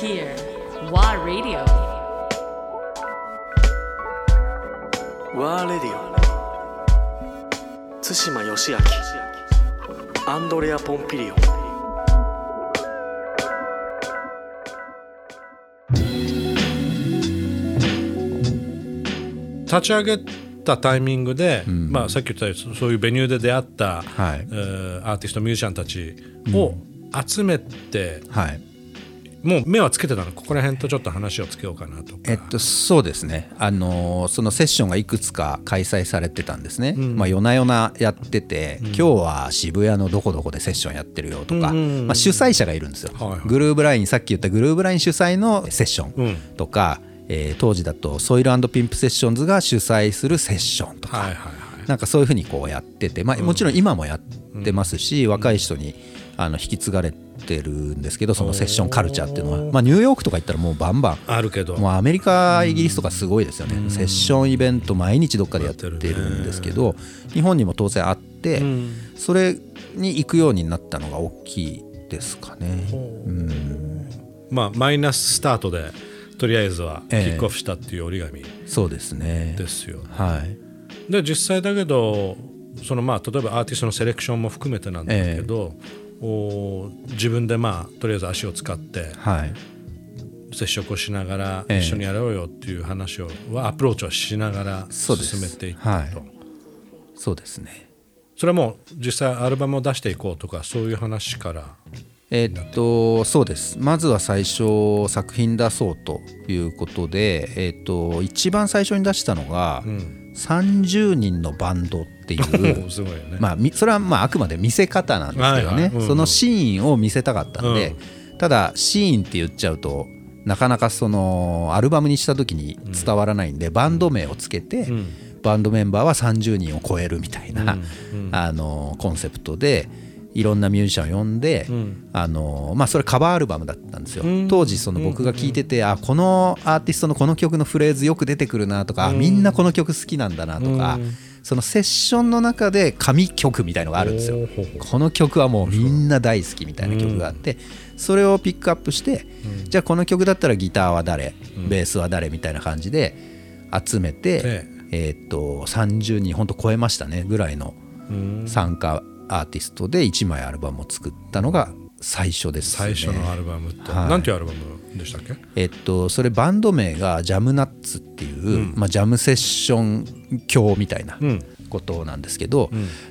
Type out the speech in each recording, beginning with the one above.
here. WA Radio. ワーレディオ対馬義明アンドレア・ポンピリオ立ち上げたタイミングで、まあ、さっき言ったようにそういうベニューで出会った、はい。えーアーティストミュージシャンたちを集めて、はいもう目はつけてたの？ここら辺とちょっと話をつけようかなとか、えっと、そうですね、あのーそのセッションがいくつか開催されてたんですね、まあ、夜な夜なやってて、今日は渋谷のどこどこでセッションやってるよとか、まあ、主催者がいるんですよ、はいはい。グルーブライン、さっき言ったグルーブライン主催のセッションうん。とか、えー当時だとソイルピンプセッションズが主催するセッションとか、はいはいはいなんかそういうふうにこうやってて、まあ、もちろん今もやってますし、若い人にあの引き継がれてるんですけどそのセッションカルチャーっていうのは、まあ、ニューヨークとか行ったらもうバンバン。あるけど。もうアメリカイギリスとかすごいですよね、セッションイベント毎日どっかでやってるんですけど、日本にも当然あって、それに行くようになったのが大きいですかね。まあマイナススタートでとりあえずはキえ。えックオフしたっていう折り紙そうですね。ですよ、はい。で実際だけどそのまあ例えばアーティストのセレクションも含めてなんだけど、お自分でまあとりあえず足を使ってはい。接触をしながらええ。一緒にやろうよっていう話をはアプローチをしながら進めていったと、はい。そうですね。それはもう実際アルバムを出していこうとかそういう話からえっとそうです。まずは最初作品出そうということで、えっと一番最初に出したのが、30人のバンドっていう。すごいよね、まあ、みそれはまああくまで見せ方なんですけどね、はいはい。うんうん。そのシーンを見せたかったんで、ただシーンって言っちゃうとなかなかそのアルバムにした時に伝わらないんで、バンド名をつけて、バンドメンバーは30人を超えるみたいな、あのコンセプトでいろんなミュージシャンを呼んで、あのまあ、それカバーアルバムだったんですよ、当時その僕が聴いてて、あこのアーティストのこの曲のフレーズよく出てくるなとか、あみんなこの曲好きなんだなとか、そのセッションの中で神曲みたいのがあるんですよ。この曲はもうみんな大好きみたいな曲があって、それをピックアップして、じゃあこの曲だったらギターは誰、ベースは誰みたいな感じで集めて、ええ。ーっと30人本当超えましたねぐらいの参加アーティストで1枚アルバムを作ったのが最初ですね。最初のアルバムって、はい。なんていうアルバムでしたっけ？えっと、それバンド名がジャムナッツっていう、まあ、ジャムセッション教みたいなうん。ことなんですけど、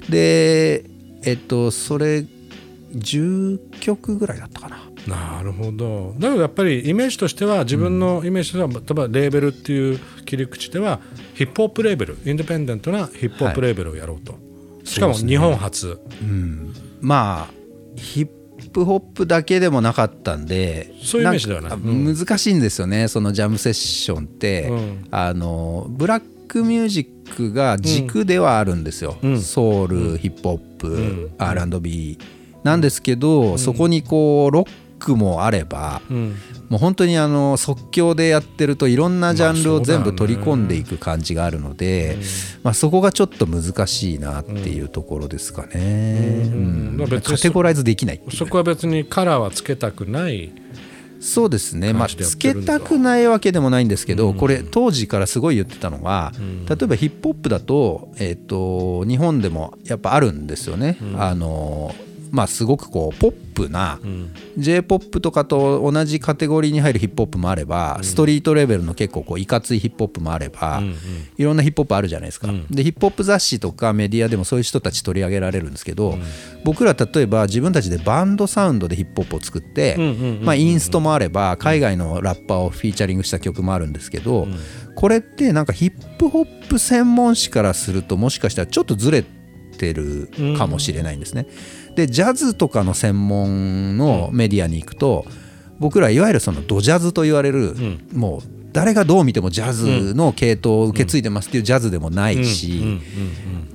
でえっとそれ10曲ぐらいだったかな。なるほど。だけどやっぱりイメージとしては自分のイメージとしては、例えばレーベルっていう切り口ではヒップホップレーベルインディペンデントなヒップホップレーベルをやろうと、しかも日本初、まあヒップホップだけでもなかったんでそういうイメージではない。んかうん。難しいんですよね。そのジャムセッションって、うん。あのブラックミュージックが軸ではあるんですよ、ん。ソウル、ヒップホップ、R&B なんですけど、そこにこうロックもあれば、うん。もう本当にあの即興でやってるといろんなジャンルを全部取り込んでいく感じがあるので、まあ、そこがちょっと難しいなっていうところですかね。カテゴライズできないそこは別にカラーはつけたくない。そうですね、まあ、つけたくないわけでもないんですけど、これ当時からすごい言ってたのが、例えばヒップホップだと,、えー、と日本でもやっぱあるんですよね。あのまあ、すごくこうポップな、j p o p とかと同じカテゴリーに入るヒップホップもあれば、ストリートレベルの結構こういかついヒップホップもあれば、いろんなヒップホップあるじゃないですか、でヒップホップ雑誌とかメディアでもそういう人たち取り上げられるんですけど、僕ら例えば自分たちでバンドサウンドでヒップホップを作って、まあ、インストもあれば海外のラッパーをフィーチャリングした曲もあるんですけど、これってなんかヒップホップ専門誌からするともしかしたらちょっとずれてるかもしれないんですね。でジャズとかの専門のメディアに行くと僕らいわゆるそのドジャズと言われる、もう誰がどう見てもジャズの系統を受け継いでますっていうジャズでもないし、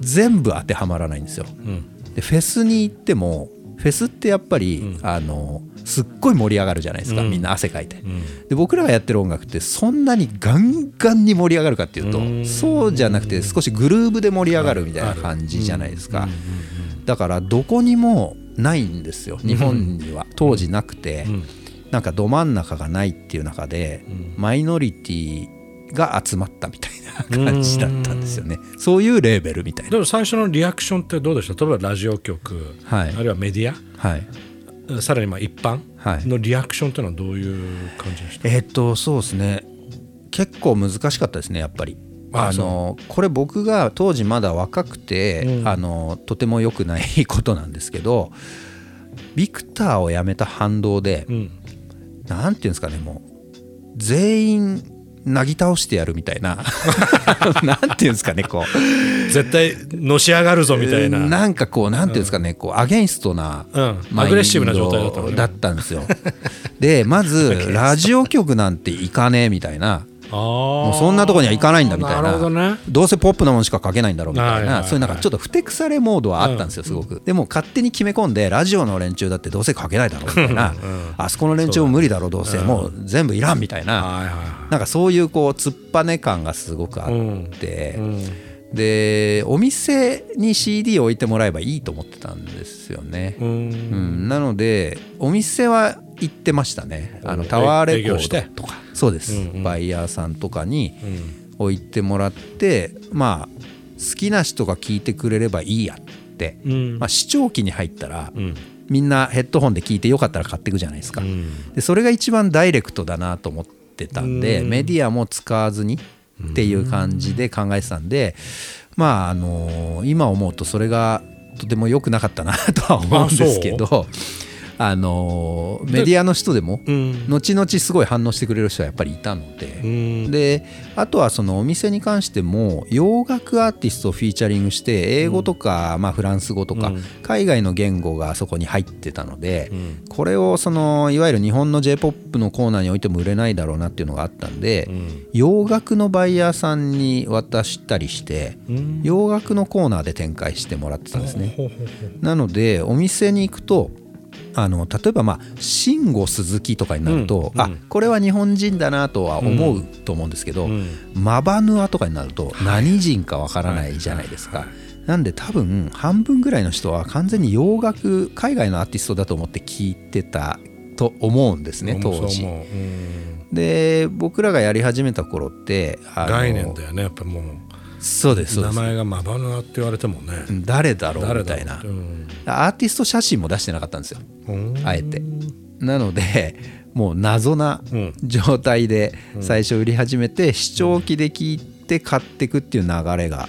全部当てはまらないんですよ。でフェスに行ってもフェスってやっぱり、あのすっごい盛り上がるじゃないですか、みんな汗かいて、で僕らがやってる音楽ってそんなにガンガンに盛り上がるかっていうと、そうじゃなくて少しグルーブで盛り上がるみたいな感じじゃないですか、だからどこにもないんですよ日本には。当時なくて、なんかど真ん中がないっていう中で、マイノリティが集まったみたいな感じだったんですよね。そういうレーベルみたいな。でも最初のリアクションってどうでした？例えばラジオ局、はい。あるいはメディはい。アさらにまあ一般？はい。のリアクションっていうのはどういう感じでした、えーっとそうですね。結構難しかったですねやっぱり。ああのこれ僕が当時まだ若くて、うん。あのとても良くないことなんですけどビクターを辞めた反動で、うん。なんていうんですかねもう全員なぎ倒してやるみたいな。なんていうんですかねこう。絶対のし上がるぞみたいな、なんかこうなんていうんですかね、こうアゲインストなうん。マインドアグレッシブな状態だったんですよ。でまず ラジオ局なんて行かねえみたいな。あももうそんなとこには行かないんだみたいな。ね。どうせポップなものしか書けないんだろうみたいな、そういうなんかちょっとふてくされモードはあったんですよすごく、でも勝手に決め込んでラジオの連中だってどうせ書けないだろうみたいな、あそこの連中も無理だろうどうせ、もう全部いらんみたいな、はいはいはなんかそういうこう突っぱね感がすごくあって、い、うん。でお店に CD を置いてもらえばいいと思ってたんですよね、うん。うん。なのでお店は行ってましたね。あのタワーレコード。とかそうです、うんうん。バイヤーさんとかにうん置いてもらってまあ好きな人が聞いてくれればいいやって、うん。まあ、視聴器に入ったら、うん。みんなヘッドホンで聞いてよかったら買っていくじゃないですか、うん。でそれが一番ダイレクトだなと思ってたんで、うん。メディアも使わずにっていう感じで考えてたんで、まああの今思うとそれがとても良くなかったなとは思うんですけどあのメディアの人でもうん。後々すごい反応してくれる人はやっぱりいたので。うん。であとはそのお店に関しても洋楽アーティストをフィーチャリングして英語とか、まあ、フランス語とか、うん。海外の言語がそこに入ってたので、うん。これをそのいわゆる日本の j p o p のコーナーに置いても売れないだろうなっていうのがあったんで、うん。洋楽のバイヤーさんに渡したりして、うん。洋楽のコーナーで展開してもらってたんですね。なのでお店に行くとあの例えばまあ慎吾鈴木とかになると、あうんうん。これは日本人だなとは思うと思うんですけど、うん。マバヌアとかになると何人かわからないじゃないですか。なんで多分半分ぐらいの人は完全に洋楽海外のアーティストだと思って聞いてたと思うんですね当時。で僕らがやり始めた頃って概念だよねやっぱもうそうです名前がマバヌアって言われてもね。誰だろう誰みたいな。うん。アーティスト写真も出してなかったんですよ。うん。あえて。なのでもう謎なうん。状態で最初売り始めて視聴器で聞いて買っていくっていう流れが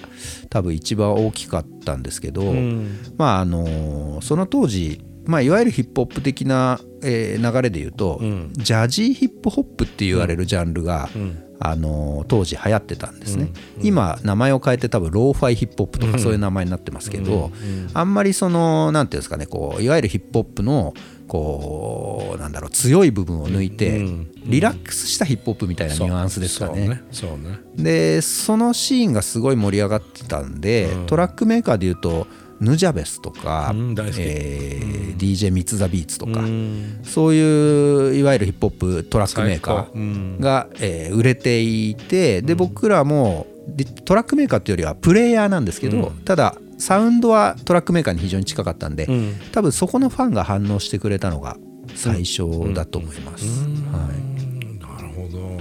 多分一番大きかったんですけど、うん。まああのその当時、まあ、いわゆるヒップホップ的な、えー流れで言うと、うん。ジャジーヒップホップって言われるジャンルが、うんあの当時流行ってたんですね、今名前を変えて多分ローファイヒップホップとかそういう名前になってますけど、あんまりそのなんていうんですかねこういわゆるヒップホップのこうなんだろう強い部分を抜いて、うんリラックスしたヒップホップみたいなニュアンスですかね。そでそのシーンがすごい盛り上がってたんで、トラックメーカーでいうとヌジャベスとか、うんえー DJ ミツ・ザ・ビーツとか、うん。そういういわゆるヒップホップトラックメーカーが、えー売れていてで僕らもでトラックメーカーっていうよりはプレイヤーなんですけど、ただサウンドはトラックメーカーに非常に近かったんで、うん。多分そこのファンが反応してくれたのが最初だと思います。はい。なるほど、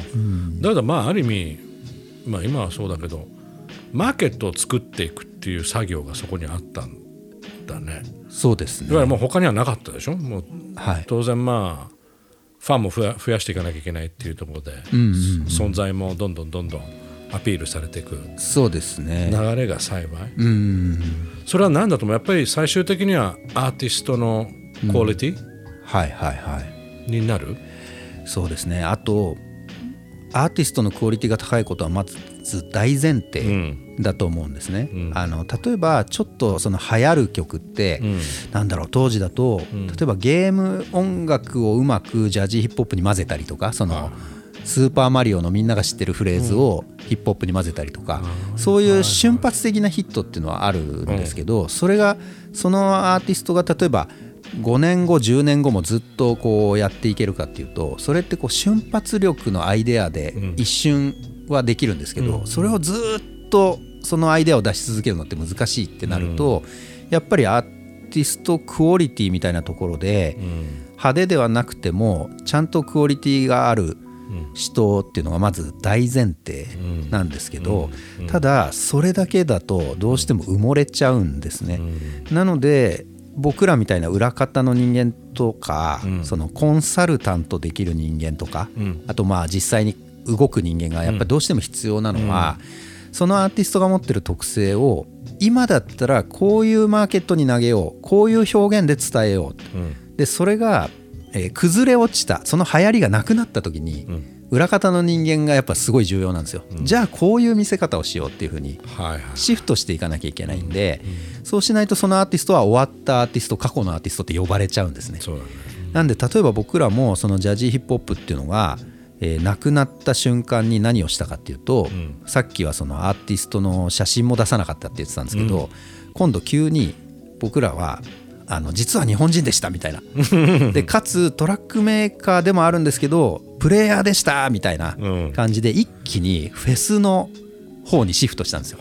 だからまあある意味、まあ、今はそうだけどマーケットを作っていくっていう作業がそこにあったんだね。そうですね。いわゆるもう他にはなかったでしょ？もうはい。当然まあファンも増や増やしていかなきゃいけないっていうところで、うんうん存在もどんどんどんどんアピールされていくそうですね。流れが幸い、うんそれは何だと思う？やっぱり最終的にはアーティストのクオリティ？はいはいはい。になる、そうですね。あとアーティストのクオリティが高いことはまず大前提うん。だと思うんですね。うん。あの例えばちょっとその流行る曲って、うん。なんだろう当時だと、ん。例えばゲーム音楽をうまくジャジーヒップホップに混ぜたりとかそのスーパーマリオのみんなが知ってるフレーズをヒップホップに混ぜたりとか、そういう瞬発的なヒットっていうのはあるんですけど、それがそのアーティストが例えば5年後10年後もずっとこうやっていけるかっていうとそれってこう瞬発力のアイデアでん。一瞬はできるんですけど、それをずっとそのアイデアを出し続けるのって難しいってなると、やっぱりアーティストクオリティみたいなところで、派手ではなくてもちゃんとクオリティがある人っていうのがまず大前提なんですけどただそれだけだとどうしても埋もれちゃうんですね。なので僕らみたいな裏方の人間とか、そのコンサルタントできる人間とか、あとまあ実際に動く人間がやっぱりどうしても必要なのは、そのアーティストが持ってる特性を今だったらこういうマーケットに投げようこういう表現で伝えよう、でそれが、えー崩れ落ちたその流行りがなくなった時に、裏方の人間がやっぱすごい重要なんですよ、じゃあこういう見せ方をしようっていうふうにシフトしていかなきゃいけないんで、そうしないとそのアーティストは終わったアーティスト過去のアーティストって呼ばれちゃうんですね。ね。なんで例えば僕らもそのジャジーヒップホップっていうのが、えー亡くなった瞬間に何をしたかっていうと、さっきはそのアーティストの写真も出さなかったって言ってたんですけど、今度急に僕らはあの実は日本人でしたみたいな。でかつトラックメーカーでもあるんですけどプレイヤーでしたみたいなうん。感じで一気にフェスの方にシフトしたんですよ。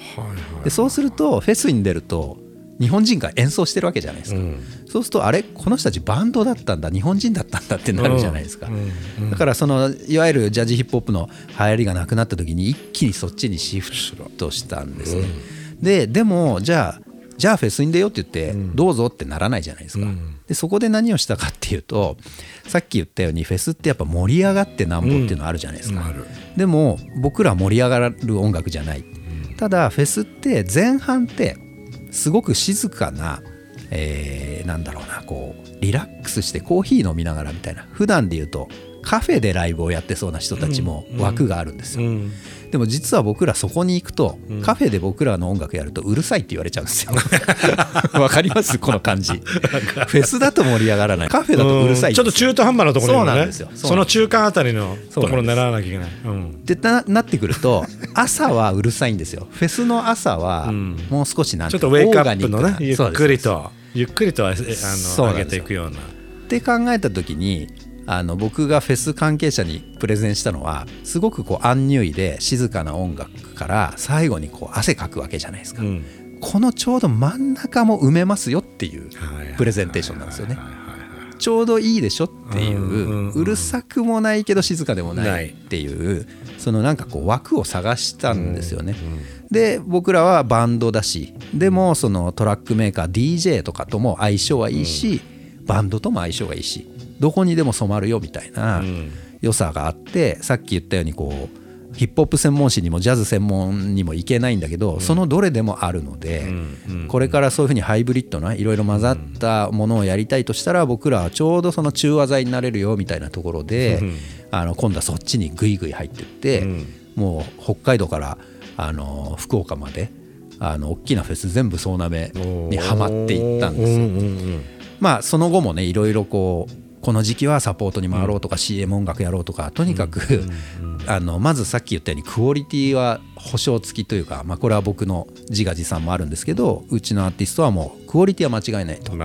でそうするとフェスに出ると日本人が演奏してるわけじゃないですか、うんそうするとあれこの人たちバンドだったんだ日本人だったんだってなるじゃないですか、だからそのいわゆるジャズヒップホップの流行りがなくなった時に一気にそっちにシフトしたんですね、ででもじゃあじゃあフェスに出ようって言ってどうぞってならないじゃないですか、でそこで何をしたかっていうとさっき言ったようにフェスってやっぱ盛り上がってなんぼっていうのあるじゃないですか、でも僕らは盛り上がる音楽じゃない、ただフェスって前半ってすごく静かな、えーなんだろうなこうリラックスしてコーヒー飲みながらみたいな普段で言うとカフェでライブをやってそうな人たちも枠があるんですよ、うん。でも実は僕らそこに行くと、カフェで僕らの音楽やるとうるさいって言われちゃうんですよ。わかります？この感じ。フェスだと盛り上がらない。カフェだとうるさいちょっと中途半端なところね。そうなんですよ。その中間あたりのところそうなんです。狙わなきゃいけない。うん。でななってくると朝はうるさいんですよ。フェスの朝はもう少しなんていうかちょっとウェイクアップのねゆっくりとゆっくりとあの上げていくような。って考えた時にあの僕がフェス関係者にプレゼンしたのはすごくこうアンニュイで静かな音楽から最後にこう汗かくわけじゃないですか、うん。このちょうど真ん中も埋めますよっていうはいはい。プレゼンテーションなんですよねちょうどいいでしょっていうんうんうん。ううるさくもないけど静かでもなない。いっていうそのなんかこう枠を探したんですよね。で僕らはバンドだしでもそのトラックメーカー DJ とかとも相性はいいしバンドとも相性がいいしどこにでも染まるよみたいな良さがあってさっき言ったようにこうヒップホップ専門誌にもジャズ専門にも行けないんだけど、そのどれでもあるので、これからそういうふうにハイブリッドないろいろ混ざったものをやりたいとしたら僕らはちょうどその中和剤になれるよみたいなところで、あの今度はそっちにグイグイ入ってって、もう北海道からあの福岡まであの大きなフェス全部総なめにはまっていったんですよ。まあその後もねいろいろこうこの時期はサポートに回ろうとか CM 音楽やろうとかとにかく あのまずさっき言ったようにクオリティは保証付きというか、まあ、これは僕の自画自賛もあるんですけどうちのアーティストはもうクオリティは間違いないと。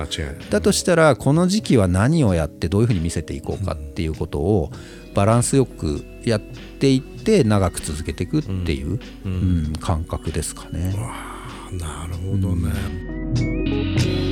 だとしたらこの時期は何をやってどういうふうに見せていこうかっていうことをバランスよくやっていって長く続けていくっていう、うん感覚ですかね。なるほどね